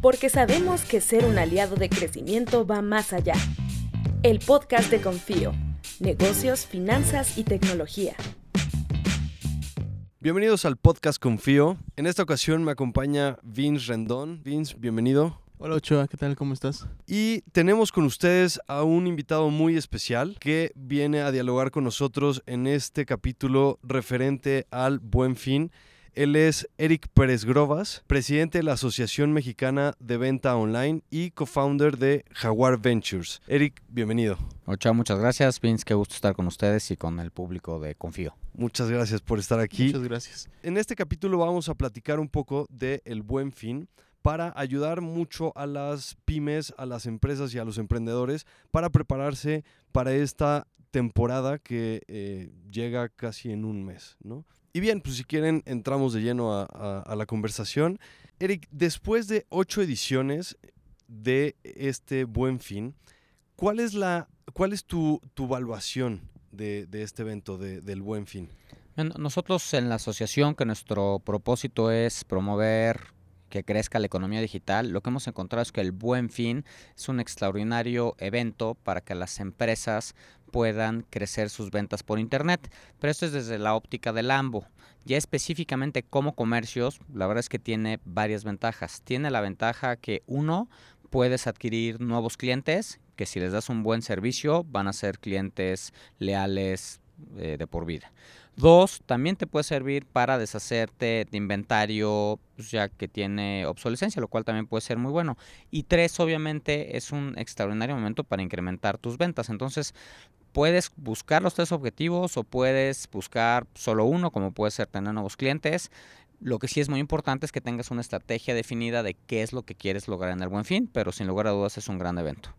porque sabemos que ser un aliado de crecimiento va más allá. El podcast de Confío, negocios, finanzas y tecnología. Bienvenidos al podcast Confío. En esta ocasión me acompaña Vince Rendón. Vince, bienvenido. Hola Ochoa, ¿qué tal? ¿Cómo estás? Y tenemos con ustedes a un invitado muy especial que viene a dialogar con nosotros en este capítulo referente al buen fin. Él es Eric Pérez Grovas, presidente de la Asociación Mexicana de Venta Online y co-founder de Jaguar Ventures. Eric, bienvenido. Muchas gracias. Vince, qué gusto estar con ustedes y con el público de Confío. Muchas gracias por estar aquí. Muchas gracias. En este capítulo vamos a platicar un poco de el buen fin para ayudar mucho a las pymes, a las empresas y a los emprendedores para prepararse para esta temporada que eh, llega casi en un mes, ¿no? Y bien, pues si quieren entramos de lleno a, la conversación. Eric, después de ocho ediciones de este buen fin, ¿cuál es, la, cuál es tu, tu evaluación de, este evento, del buen fin? Nosotros en la asociación, que nuestro propósito es promover que crezca la economía digital, lo que hemos encontrado es que el Buen Fin es un extraordinario evento para que las empresas puedan crecer sus ventas por Internet. Pero esto es desde la óptica del AMBO. Ya específicamente como comercios, la verdad es que tiene varias ventajas. Tiene la ventaja que uno, puedes adquirir nuevos clientes, que si les das un buen servicio van a ser clientes leales eh, de por vida. Dos, también te puede servir para deshacerte de inventario pues, ya que tiene obsolescencia, lo cual también puede ser muy bueno. Y tres, obviamente, es un extraordinario momento para incrementar tus ventas. Entonces, puedes buscar los tres objetivos o puedes buscar solo uno, como puede ser tener nuevos clientes. Lo que sí es muy importante es que tengas una estrategia definida de qué es lo que quieres lograr en el buen fin, pero sin lugar a dudas es un gran evento.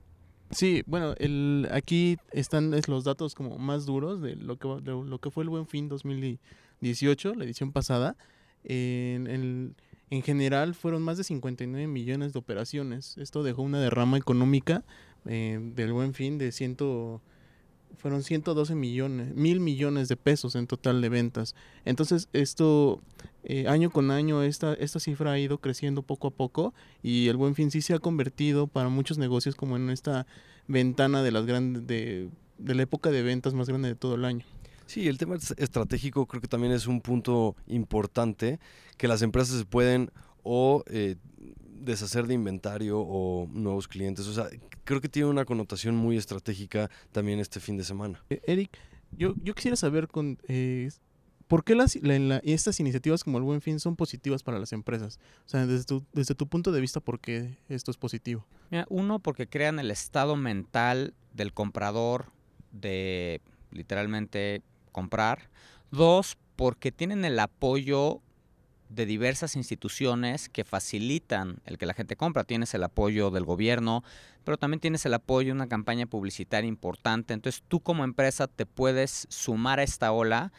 Sí, bueno, el, aquí están los datos como más duros de lo que, lo que fue el Buen Fin 2018, la edición pasada. En, en general fueron más de 59 millones de operaciones. Esto dejó una derrama económica eh, del Buen Fin de ciento fueron 112 millones, mil millones de pesos en total de ventas. Entonces, esto, eh, año con año, esta, esta cifra ha ido creciendo poco a poco y el buen fin sí se ha convertido para muchos negocios como en esta ventana de las grandes, de, de la época de ventas más grande de todo el año. Sí, el tema estratégico creo que también es un punto importante que las empresas pueden o eh, deshacer de inventario o nuevos clientes. O sea, creo que tiene una connotación muy estratégica también este fin de semana. Eh, Eric, yo, yo quisiera saber con, eh, por qué las, estas iniciativas como el Buen Fin son positivas para las empresas. O sea, desde tu, desde tu punto de vista, ¿por qué esto es positivo? Mira, uno, porque crean el estado mental del comprador de literalmente comprar. Dos, porque tienen el apoyo de diversas instituciones que facilitan el que la gente compra. Tienes el apoyo del gobierno, pero también tienes el apoyo de una campaña publicitaria importante. Entonces tú como empresa te puedes sumar a esta ola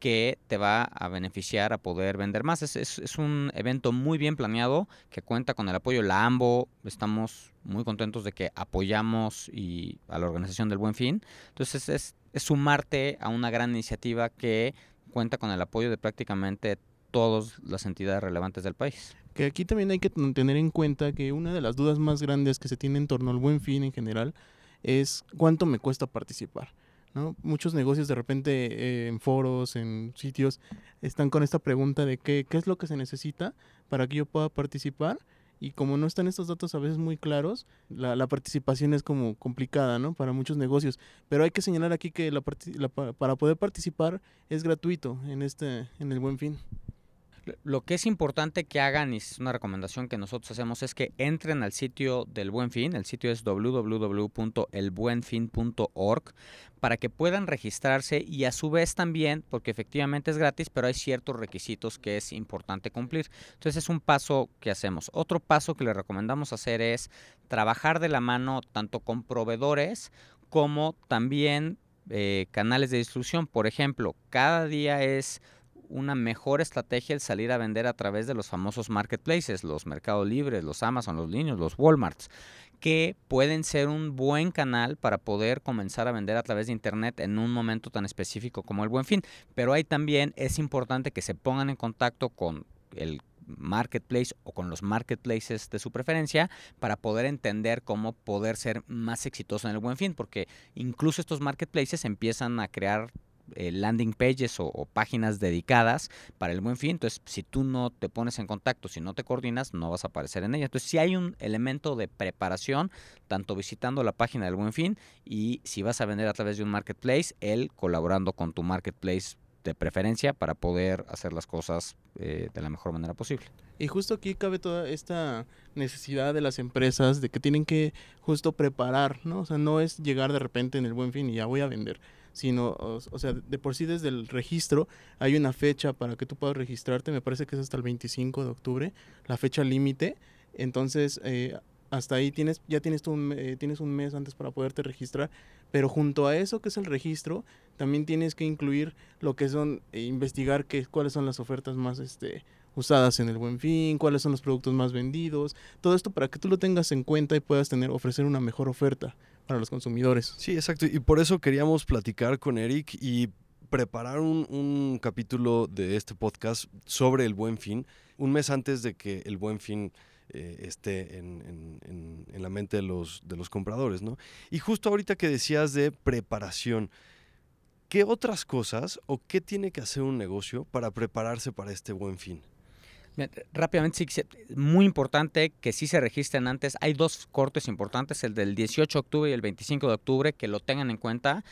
que te va a beneficiar a poder vender más. Es, es, un evento muy bien planeado que cuenta con el apoyo de la AMBO. Estamos muy contentos de que apoyamos y a la organización del Buen Fin. Entonces es, es sumarte a una gran iniciativa que cuenta con el apoyo de prácticamente todas las entidades relevantes del país. Que aquí también hay que tener en cuenta que una de las dudas más grandes que se tiene en torno al buen fin en general es cuánto me cuesta participar. ¿no? Muchos negocios de repente eh, en foros, en sitios, están con esta pregunta de qué, qué es lo que se necesita para que yo pueda participar y como no están estos datos a veces muy claros, la, la participación es como complicada, ¿no? Para muchos negocios. Pero hay que señalar aquí que la, para poder participar es gratuito en este, en el Buen Fin. Lo que es importante que hagan, y es una recomendación que nosotros hacemos, es que entren al sitio del Buen Fin. El sitio es www.elbuenfin.org para que puedan registrarse y a su vez también, porque efectivamente es gratis, pero hay ciertos requisitos que es importante cumplir. Entonces es un paso que hacemos. Otro paso que le recomendamos hacer es trabajar de la mano tanto con proveedores como también eh, canales de distribución. Por ejemplo, cada día es una mejor estrategia el salir a vender a través de los famosos marketplaces, los Mercado Libres, los Amazon, los Niños, los Walmarts, que pueden ser un buen canal para poder comenzar a vender a través de Internet en un momento tan específico como el buen fin. Pero ahí también es importante que se pongan en contacto con el marketplace o con los marketplaces de su preferencia para poder entender cómo poder ser más exitoso en el buen fin, porque incluso estos marketplaces empiezan a crear eh, landing pages o, páginas dedicadas para el buen fin. Entonces, si tú no te pones en contacto, si no te coordinas, no vas a aparecer en ella. Entonces, si hay un elemento de preparación, tanto visitando la página del buen fin y si vas a vender a través de un marketplace, él colaborando con tu marketplace de preferencia para poder hacer las cosas eh, de la mejor manera posible. Y justo aquí cabe toda esta necesidad de las empresas de que tienen que justo preparar, ¿no? O sea, no es llegar de repente en el buen fin y ya voy a vender sino, o, sea, de por sí desde el registro hay una fecha para que tú puedas registrarte, me parece que es hasta el 25 de octubre, la fecha límite, entonces eh, hasta ahí tienes, ya tienes, un, eh, tienes un mes antes para poderte registrar, pero junto a eso que es el registro, también tienes que incluir lo que son, eh, investigar qué, cuáles son las ofertas más, este, usadas en el buen fin, cuáles son los productos más vendidos, todo esto para que tú lo tengas en cuenta y puedas tener, ofrecer una mejor oferta para los consumidores. Sí, exacto. Y por eso queríamos platicar con Eric y preparar un, capítulo de este podcast sobre el buen fin, un mes antes de que el buen fin eh, esté en, en, la mente de los, de los compradores, ¿no? Y justo ahorita que decías de preparación, ¿qué otras cosas o qué tiene que hacer un negocio para prepararse para este buen fin? Rápidamente, sí, muy importante que sí se registren antes. Hay dos cortes importantes, el del 18 de octubre y el 25 de octubre, que lo tengan en cuenta.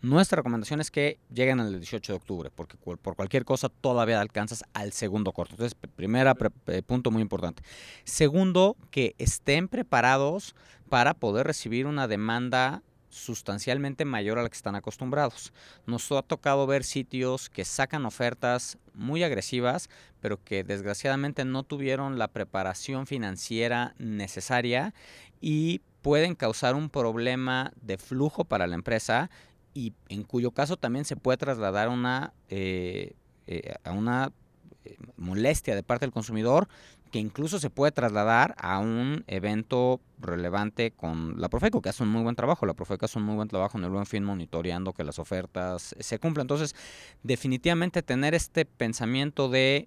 Nuestra recomendación es que lleguen al 18 de octubre, porque por cualquier cosa todavía alcanzas al segundo corte. Entonces, primera punto muy importante. Segundo, que estén preparados para poder recibir una demanda sustancialmente mayor a la que están acostumbrados. Nos ha tocado ver sitios que sacan ofertas muy agresivas, pero que desgraciadamente no tuvieron la preparación financiera necesaria y pueden causar un problema de flujo para la empresa y en cuyo caso también se puede trasladar una, eh, eh, a una molestia de parte del consumidor que incluso se puede trasladar a un evento relevante con la Profeco, que hace un muy buen trabajo. La Profeco hace un muy buen trabajo en el buen fin monitoreando que las ofertas se cumplan. Entonces, definitivamente tener este pensamiento de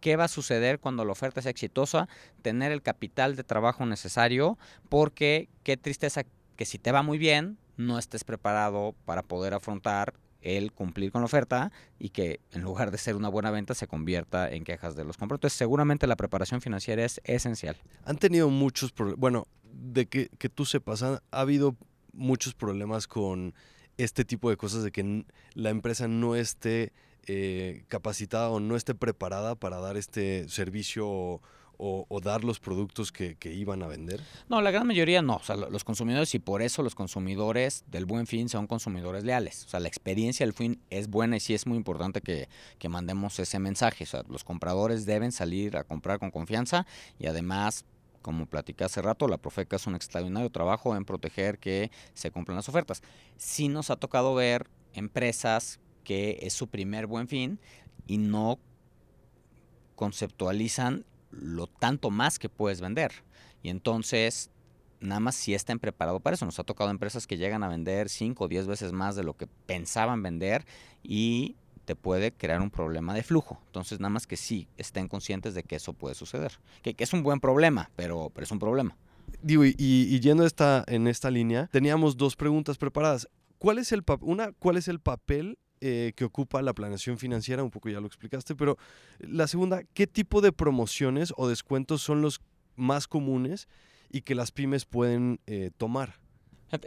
qué va a suceder cuando la oferta sea exitosa, tener el capital de trabajo necesario, porque qué tristeza que si te va muy bien, no estés preparado para poder afrontar el cumplir con la oferta y que en lugar de ser una buena venta se convierta en quejas de los compradores. seguramente la preparación financiera es esencial. Han tenido muchos problemas, bueno, de que, que tú sepas, ha, habido muchos problemas con este tipo de cosas de que la empresa no esté eh, capacitada o no esté preparada para dar este servicio o, dar los productos que, iban a vender? No, la gran mayoría no. O sea, los consumidores, y por eso los consumidores del buen fin son consumidores leales. O sea, la experiencia del fin es buena y sí es muy importante que, que mandemos ese mensaje. O sea, los compradores deben salir a comprar con confianza y además como platicé hace rato, la Profeca es un extraordinario trabajo en proteger que se cumplan las ofertas. Sí nos ha tocado ver empresas que es su primer buen fin y no conceptualizan lo tanto más que puedes vender. Y entonces, nada más si estén preparados para eso. Nos ha tocado empresas que llegan a vender 5 o 10 veces más de lo que pensaban vender y te puede crear un problema de flujo. Entonces, nada más que sí estén conscientes de que eso puede suceder. Que, es un buen problema, pero, pero es un problema. Digo, y, yendo esta, en esta línea, teníamos dos preguntas preparadas. ¿Cuál es el, una, ¿cuál es el papel eh, que ocupa la planeación financiera, un poco ya lo explicaste, pero la segunda, ¿qué tipo de promociones o descuentos son los más comunes y que las pymes pueden eh, tomar?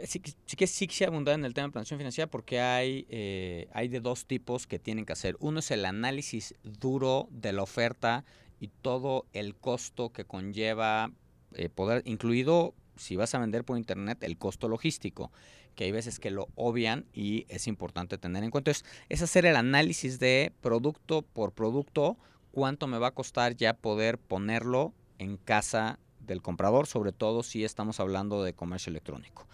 Sí, sí, que sí quisiera abundar en el tema de planeación financiera porque hay, eh, hay de dos tipos que tienen que hacer. Uno es el análisis duro de la oferta y todo el costo que conlleva poder, incluido si vas a vender por internet, el costo logístico que hay veces que lo obvian y es importante tener en cuenta. es hacer el análisis de producto por producto, cuánto me va a costar ya poder ponerlo en casa del comprador, sobre todo si estamos hablando de comercio electrónico.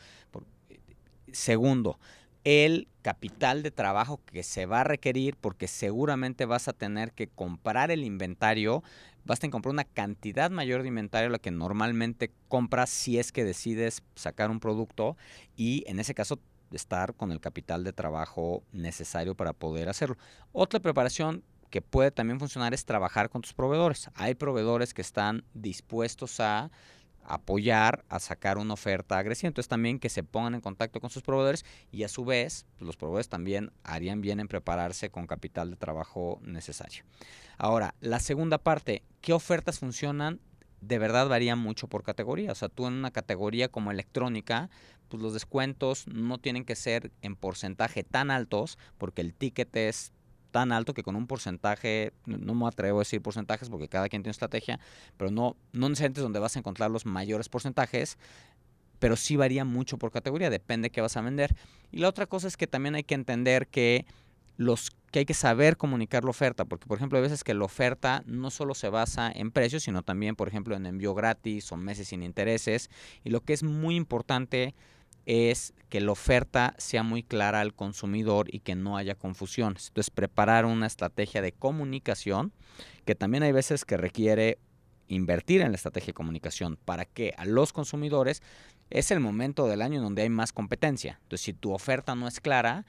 segundo, el capital de trabajo que se va a requerir porque seguramente vas a tener que comprar el inventario, vas a comprar una cantidad mayor de inventario a la que normalmente compras si es que decides sacar un producto y en ese caso estar con el capital de trabajo necesario para poder hacerlo. Otra preparación que puede también funcionar es trabajar con tus proveedores. Hay proveedores que están dispuestos a apoyar a sacar una oferta agresiva. Entonces también que se pongan en contacto con sus proveedores y a su vez pues, los proveedores también harían bien en prepararse con capital de trabajo necesario. Ahora, la segunda parte, ¿qué ofertas funcionan? De verdad varía mucho por categoría. O sea, tú en una categoría como electrónica, pues los descuentos no tienen que ser en porcentaje tan altos porque el ticket es tan alto que con un porcentaje, no me atrevo a decir porcentajes porque cada quien tiene estrategia, pero no, no necesariamente es donde vas a encontrar los mayores porcentajes, pero sí varía mucho por categoría, depende de qué vas a vender. Y la otra cosa es que también hay que entender que los que hay que saber comunicar la oferta, porque por ejemplo hay veces que la oferta no solo se basa en precios, sino también por ejemplo en envío gratis o meses sin intereses, y lo que es muy importante es que la oferta sea muy clara al consumidor y que no haya confusiones. Entonces, preparar una estrategia de comunicación, que también hay veces que requiere invertir en la estrategia de comunicación para que a los consumidores es el momento del año en donde hay más competencia. Entonces, si tu oferta no es clara,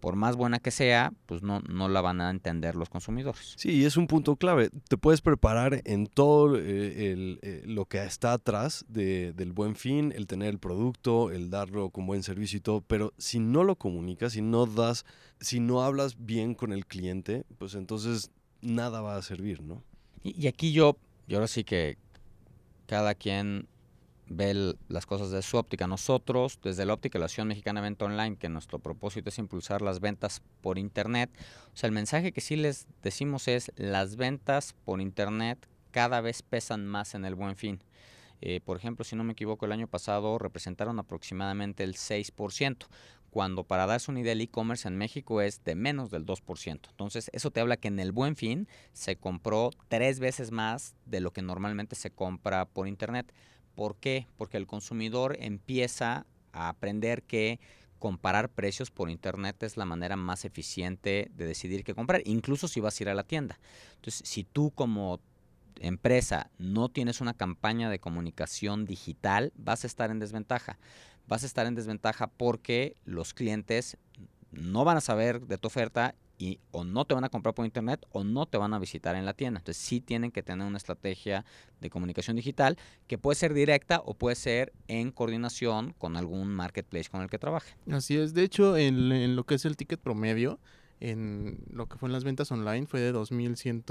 por más buena que sea, pues no, no la van a entender los consumidores. Sí, es un punto clave. Te puedes preparar en todo eh, el, eh, lo que está atrás de, del buen fin, el tener el producto, el darlo con buen servicio y todo, pero si no lo comunicas, si no das, si no hablas bien con el cliente, pues entonces nada va a servir, ¿no? Y, y aquí yo, yo ahora sí que cada quien ve las cosas de su óptica. Nosotros, desde la óptica de la Asociación Mexicana Venta Online, que nuestro propósito es impulsar las ventas por Internet, o sea, el mensaje que sí les decimos es, las ventas por Internet cada vez pesan más en el buen fin. Eh, por ejemplo, si no me equivoco, el año pasado representaron aproximadamente el 6%, cuando para darse una idea el e-commerce en México es de menos del 2%. Entonces, eso te habla que en el buen fin se compró tres veces más de lo que normalmente se compra por Internet. ¿Por qué? Porque el consumidor empieza a aprender que comparar precios por internet es la manera más eficiente de decidir qué comprar, incluso si vas a ir a la tienda. Entonces, si tú como empresa no tienes una campaña de comunicación digital, vas a estar en desventaja. Vas a estar en desventaja porque los clientes no van a saber de tu oferta y o no te van a comprar por internet o no te van a visitar en la tienda. Entonces sí tienen que tener una estrategia de comunicación digital que puede ser directa o puede ser en coordinación con algún marketplace con el que trabaje. Así es, de hecho en, en lo que es el ticket promedio, en lo que fue en las ventas online fue de 2.100,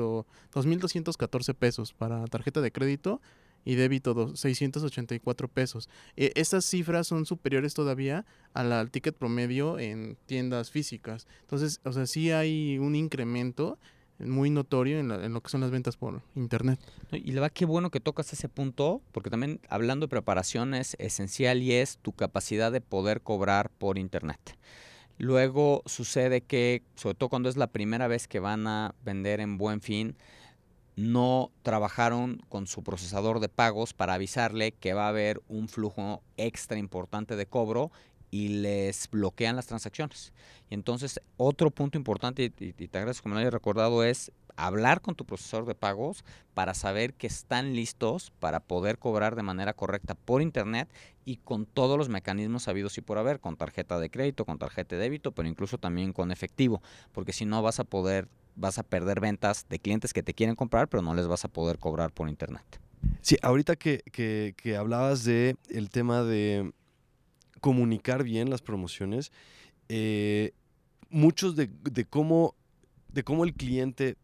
2.214 pesos para tarjeta de crédito y débito 684 pesos. E, estas cifras son superiores todavía al ticket promedio en tiendas físicas. Entonces, o sea, sí hay un incremento muy notorio en, en, lo que son las ventas por internet. Y la verdad, qué bueno que tocas ese punto, porque también hablando de preparación es esencial y es tu capacidad de poder cobrar por internet. Luego sucede que, sobre todo cuando es la primera vez que van a vender en buen fin, no trabajaron con su procesador de pagos para avisarle que va a haber un flujo extra importante de cobro y les bloquean las transacciones. Y entonces, otro punto importante, y, te agradezco que me lo hayas recordado, es hablar con tu procesador de pagos para saber que están listos para poder cobrar de manera correcta por internet y con todos los mecanismos sabidos y por haber, con tarjeta de crédito, con tarjeta de débito, pero incluso también con efectivo, porque si no vas a poder vas a perder ventas de clientes que te quieren comprar, pero no les vas a poder cobrar por internet. Sí, ahorita que, que, hablabas de el tema de comunicar bien las promociones, eh, muchos de, de, cómo, de cómo el cliente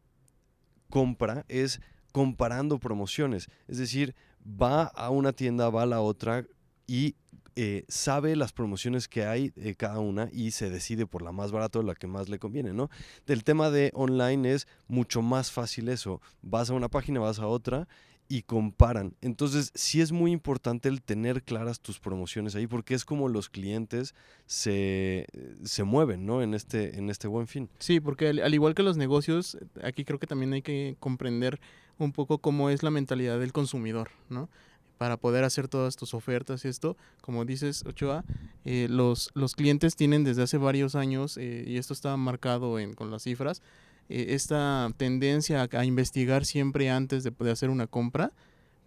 compra es comparando promociones. Es decir, va a una tienda, va a la otra y eh, sabe las promociones que hay eh, cada una y se decide por la más barata o la que más le conviene, ¿no? Del tema de online es mucho más fácil eso. Vas a una página, vas a otra y comparan. Entonces, sí es muy importante el tener claras tus promociones ahí, porque es como los clientes se, se mueven, ¿no? En este, en este buen fin. Sí, porque al, igual que los negocios, aquí creo que también hay que comprender un poco cómo es la mentalidad del consumidor, ¿no? Para poder hacer todas tus ofertas y esto, como dices, Ochoa, eh, los, los clientes tienen desde hace varios años, eh, y esto está marcado en, con las cifras, eh, esta tendencia a, investigar siempre antes de, hacer una compra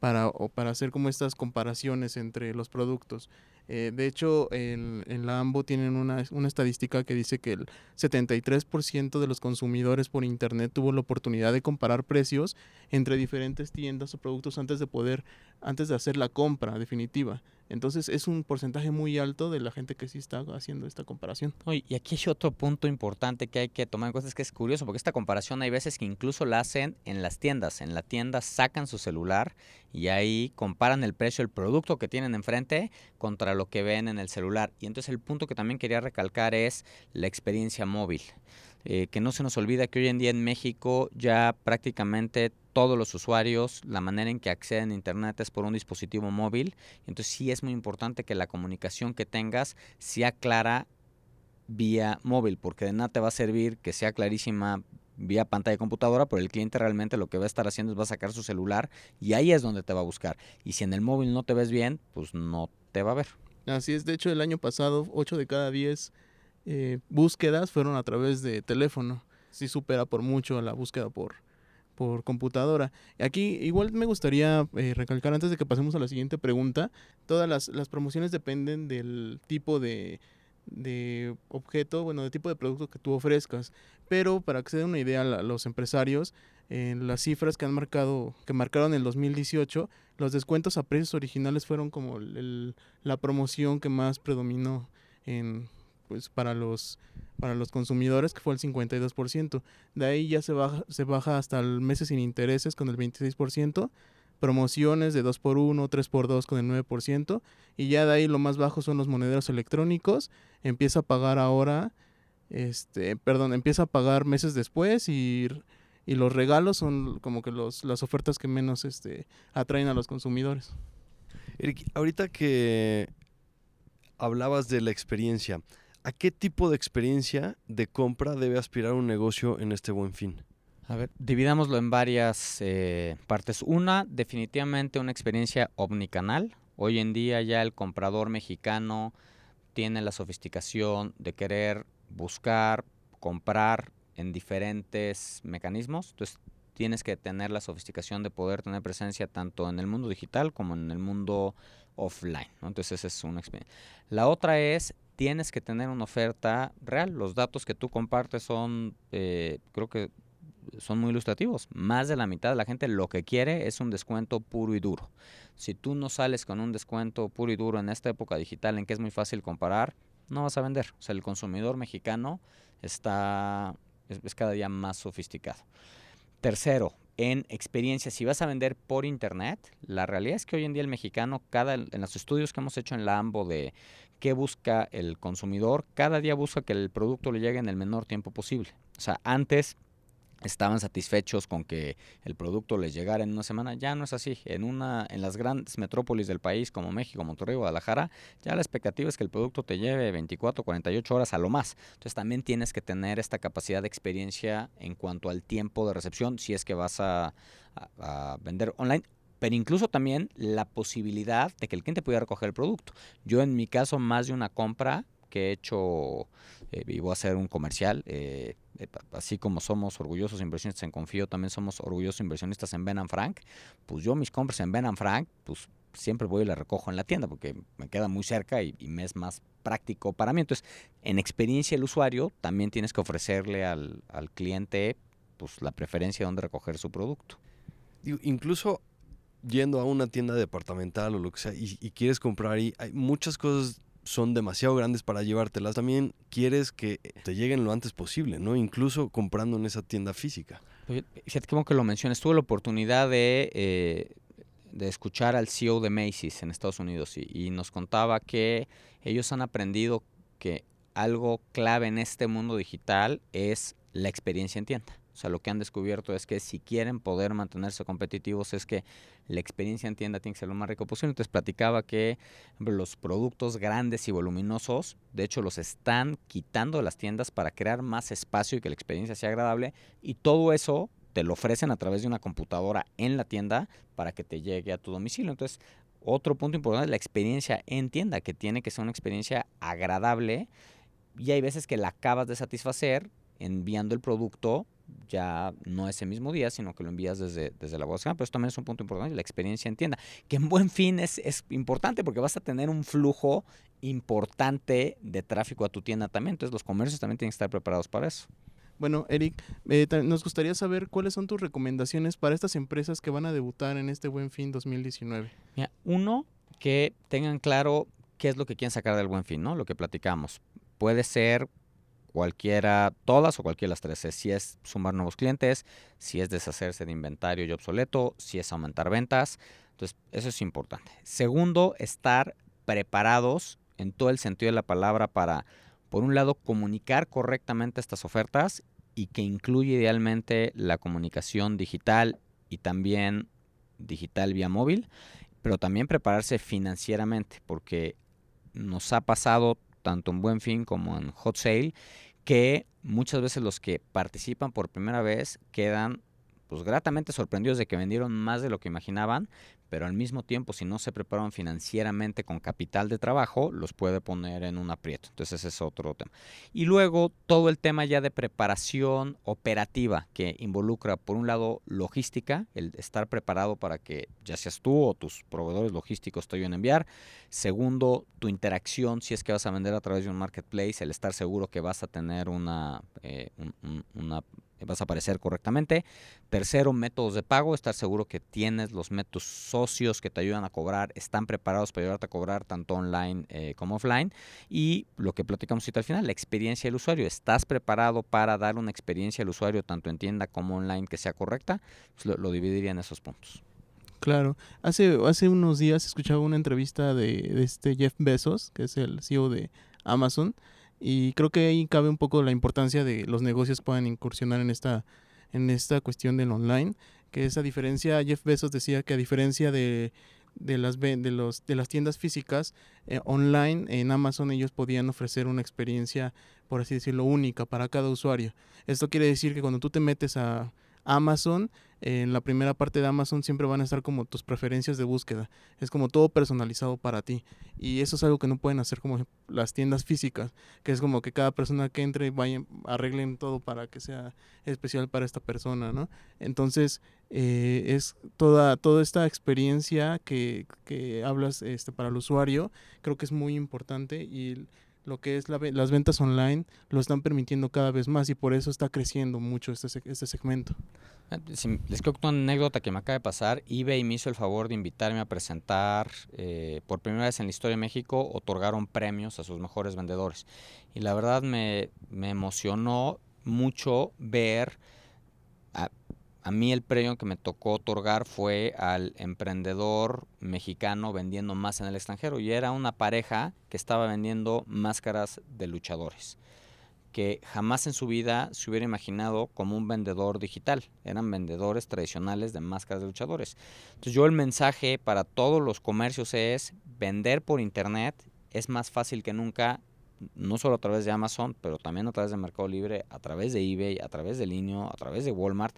para, o para hacer como estas comparaciones entre los productos. Eh, de hecho, en, la AMBO tienen una, una, estadística que dice que el 73% de los consumidores por Internet tuvo la oportunidad de comparar precios entre diferentes tiendas o productos antes de poder, antes de hacer la compra definitiva. Entonces es un porcentaje muy alto de la gente que sí está haciendo esta comparación. y aquí hay otro punto importante que hay que tomar en cuenta, es que es curioso, porque esta comparación hay veces que incluso la hacen en las tiendas. En la tienda sacan su celular y ahí comparan el precio del producto que tienen enfrente contra lo que ven en el celular. Y entonces el punto que también quería recalcar es la experiencia móvil. Eh, que no se nos olvida que hoy en día en México ya prácticamente todos los usuarios, la manera en que acceden a Internet es por un dispositivo móvil. Entonces sí es muy importante que la comunicación que tengas sea clara vía móvil, porque de nada te va a servir que sea clarísima vía pantalla de computadora, pero el cliente realmente lo que va a estar haciendo es va a sacar su celular y ahí es donde te va a buscar. Y si en el móvil no te ves bien, pues no te va a ver. Así es, de hecho el año pasado 8 de cada 10 eh, búsquedas fueron a través de teléfono. Sí supera por mucho la búsqueda por, por computadora. Aquí igual me gustaría eh, recalcar antes de que pasemos a la siguiente pregunta, todas las, las promociones dependen del tipo de, de objeto, bueno, de tipo de producto que tú ofrezcas. Pero para que se den una idea a los empresarios, en las cifras que han marcado, que marcaron el 2018, los descuentos a precios originales fueron como la promoción que más predominó en, pues para los para los consumidores que fue el 52%. De ahí ya se baja se baja hasta meses sin intereses con el 26%, promociones de 2x1, 3x2 con el 9% y ya de ahí lo más bajo son los monederos electrónicos, empieza a pagar ahora este, perdón, empieza a pagar meses después y y los regalos son como que los, las ofertas que menos este, atraen a los consumidores. Eric, ahorita que hablabas de la experiencia, ¿A qué tipo de experiencia de compra debe aspirar un negocio en este buen fin? A ver, dividámoslo en varias eh, partes. Una, definitivamente una experiencia omnicanal. Hoy en día ya el comprador mexicano tiene la sofisticación de querer buscar, comprar en diferentes mecanismos. Entonces tienes que tener la sofisticación de poder tener presencia tanto en el mundo digital como en el mundo offline. Entonces esa es una experiencia. La otra es tienes que tener una oferta real. Los datos que tú compartes son, eh, creo que son muy ilustrativos. Más de la mitad de la gente lo que quiere es un descuento puro y duro. Si tú no sales con un descuento puro y duro en esta época digital en que es muy fácil comparar, no vas a vender. O sea, el consumidor mexicano está es, cada día más sofisticado. Tercero, en experiencia, si vas a vender por internet, la realidad es que hoy en día el mexicano, cada, en los estudios que hemos hecho en la AMBO de qué busca el consumidor, cada día busca que el producto le llegue en el menor tiempo posible. O sea, antes estaban satisfechos con que el producto les llegara en una semana, ya no es así. En una en las grandes metrópolis del país como México, Monterrey, Guadalajara, ya la expectativa es que el producto te lleve 24, 48 horas a lo más. Entonces también tienes que tener esta capacidad de experiencia en cuanto al tiempo de recepción si es que vas a, a vender online pero incluso también la posibilidad de que el cliente pudiera recoger el producto. Yo en mi caso, más de una compra que he hecho, eh, y voy a hacer un comercial, eh, así como somos orgullosos inversionistas en Confío, también somos orgullosos inversionistas en Ben Frank, pues yo mis compras en Ben Frank, pues siempre voy y las recojo en la tienda porque me queda muy cerca y, y, me es más práctico para mí. Entonces, en experiencia del usuario, también tienes que ofrecerle al, al cliente pues, la preferencia de dónde recoger su producto. Incluso yendo a una tienda departamental o lo que sea y, quieres comprar ahí, hay muchas cosas son demasiado grandes para llevártelas. También quieres que te lleguen lo antes posible, ¿no? Incluso comprando en esa tienda física. Fíjate que que lo mencionas. Tuve la oportunidad de, eh, de escuchar al CEO de Macy's en Estados Unidos y nos contaba que ellos han aprendido que algo clave en este mundo digital es la experiencia en tienda. O sea, lo que han descubierto es que si quieren poder mantenerse competitivos es que la experiencia en tienda tiene que ser lo más rico posible. Entonces platicaba que los productos grandes y voluminosos, de hecho, los están quitando de las tiendas para crear más espacio y que la experiencia sea agradable. Y todo eso te lo ofrecen a través de una computadora en la tienda para que te llegue a tu domicilio. Entonces, otro punto importante es la experiencia en tienda, que tiene que ser una experiencia agradable y hay veces que la acabas de satisfacer enviando el producto ya no ese mismo día, sino que lo envías desde, desde la bodega. Pero eso también es un punto importante, la experiencia en tienda. Que en buen fin es, es importante porque vas a tener un flujo importante de tráfico a tu tienda también. Entonces los comercios también tienen que estar preparados para eso. Bueno, Eric, eh, nos gustaría saber cuáles son tus recomendaciones para estas empresas que van a debutar en este Buen Fin 2019. Mira, uno, que tengan claro qué es lo que quieren sacar del Buen Fin, ¿no? Lo que platicamos. Puede ser cualquiera, todas o cualquiera de las tres. Si es sumar nuevos clientes, si es deshacerse de inventario y obsoleto, si es aumentar ventas. Entonces, eso es importante. Segundo, estar preparados en todo el sentido de la palabra para, por un lado, comunicar correctamente estas ofertas y que incluye idealmente la comunicación digital y también digital vía móvil, pero también prepararse financieramente, porque nos ha pasado tanto en Buen Fin como en Hot Sale que muchas veces los que participan por primera vez quedan pues gratamente sorprendidos de que vendieron más de lo que imaginaban, pero al mismo tiempo si no se preparan financieramente con capital de trabajo, los puede poner en un aprieto. Entonces ese es otro tema. Y luego todo el tema ya de preparación operativa que involucra por un lado logística, el estar preparado para que ya seas tú o tus proveedores logísticos te ayuden a enviar. Segundo, tu interacción si es que vas a vender a través de un marketplace, el estar seguro que vas a tener una, eh, una vas a aparecer correctamente. Tercero, métodos de pago, estar seguro que tienes los métodos socios que te ayudan a cobrar, están preparados para ayudarte a cobrar tanto online eh, como offline. Y lo que platicamos al final, la experiencia del usuario. ¿Estás preparado para dar una experiencia al usuario tanto en tienda como online que sea correcta? Pues lo, dividiría en esos puntos. Claro. Hace, hace unos días escuchaba una entrevista de, de este Jeff Bezos, que es el CEO de Amazon, y creo que ahí cabe un poco la importancia de los negocios puedan incursionar en esta, en esta cuestión del online, que esa diferencia, Jeff Bezos decía que a diferencia de, de las de los de las tiendas físicas eh, online en Amazon ellos podían ofrecer una experiencia por así decirlo única para cada usuario. Esto quiere decir que cuando tú te metes a Amazon, en la primera parte de Amazon siempre van a estar como tus preferencias de búsqueda. Es como todo personalizado para ti. Y eso es algo que no pueden hacer como las tiendas físicas, que es como que cada persona que entre vaya, arreglen todo para que sea especial para esta persona, ¿no? Entonces, eh, es toda, toda esta experiencia que, que hablas este, para el usuario, creo que es muy importante y lo que es las ventas online lo están permitiendo cada vez más y por eso está creciendo mucho este, este segmento. Eh, les cuento una anécdota que me acaba de pasar. eBay me hizo el favor de invitarme a presentar eh, por primera vez en la historia de México, otorgaron premios a sus mejores vendedores. Y la verdad me, me emocionó mucho ver a mí el premio que me tocó otorgar fue al emprendedor mexicano vendiendo más en el extranjero y era una pareja que estaba vendiendo máscaras de luchadores que jamás en su vida se hubiera imaginado como un vendedor digital. Eran vendedores tradicionales de máscaras de luchadores. Entonces yo el mensaje para todos los comercios es vender por internet es más fácil que nunca, no solo a través de Amazon, pero también a través de Mercado Libre, a través de eBay, a través de Linio, a través de Walmart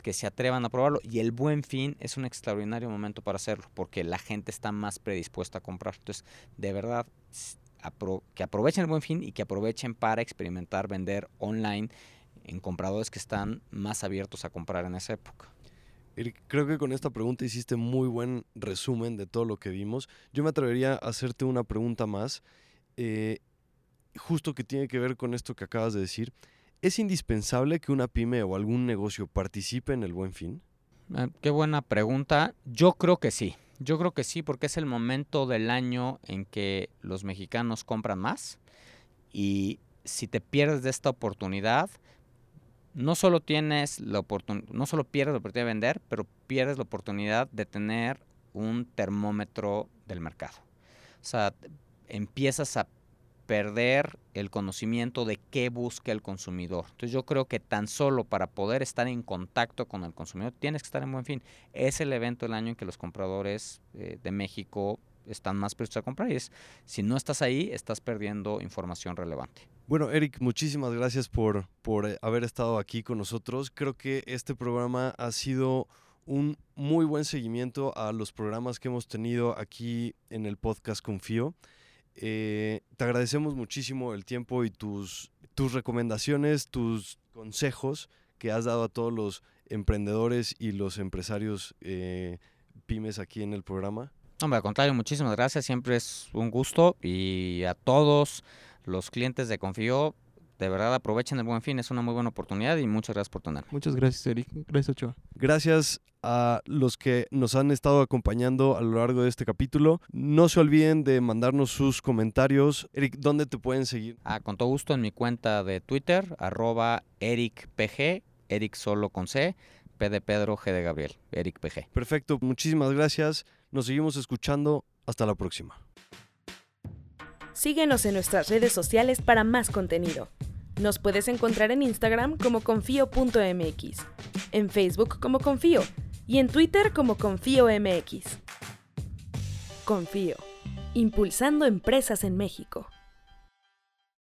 que se atrevan a probarlo. Y el buen fin es un extraordinario momento para hacerlo, porque la gente está más predispuesta a comprar. Entonces, de verdad, que aprovechen el buen fin y que aprovechen para experimentar vender online en compradores que están más abiertos a comprar en esa época. Creo que con esta pregunta hiciste muy buen resumen de todo lo que vimos. Yo me atrevería a hacerte una pregunta más, eh, justo que tiene que ver con esto que acabas de decir. ¿Es indispensable que una pyme o algún negocio participe en el buen fin? Ah, qué buena pregunta. Yo creo que sí. Yo creo que sí, porque es el momento del año en que los mexicanos compran más. Y si te pierdes de esta oportunidad, no solo tienes la oportunidad, no solo pierdes la oportunidad de vender, pero pierdes la oportunidad de tener un termómetro del mercado. O sea, empiezas a perder el conocimiento de qué busca el consumidor. Entonces yo creo que tan solo para poder estar en contacto con el consumidor tienes que estar en buen fin. Es el evento del año en que los compradores eh, de México están más prestos a comprar y es, si no estás ahí, estás perdiendo información relevante. Bueno, Eric, muchísimas gracias por, por eh, haber estado aquí con nosotros. Creo que este programa ha sido un muy buen seguimiento a los programas que hemos tenido aquí en el podcast Confío. Eh, te agradecemos muchísimo el tiempo y tus, tus recomendaciones, tus consejos que has dado a todos los emprendedores y los empresarios eh, pymes aquí en el programa. Hombre, al contrario, muchísimas gracias. Siempre es un gusto y a todos los clientes de Confío, de verdad aprovechen el buen fin, es una muy buena oportunidad y muchas gracias por tenerme. Muchas gracias, Eric. Gracias, Ochoa. Gracias a los que nos han estado acompañando a lo largo de este capítulo. No se olviden de mandarnos sus comentarios. Eric, ¿dónde te pueden seguir? Ah, con todo gusto en mi cuenta de Twitter, arroba ericpg, Eric solo con C, P de Pedro, G de Gabriel, Eric PG. Perfecto, muchísimas gracias. Nos seguimos escuchando. Hasta la próxima. Síguenos en nuestras redes sociales para más contenido. Nos puedes encontrar en Instagram como confío.mx, en Facebook como Confío y en Twitter como ConfíoMX. Confío, impulsando empresas en México.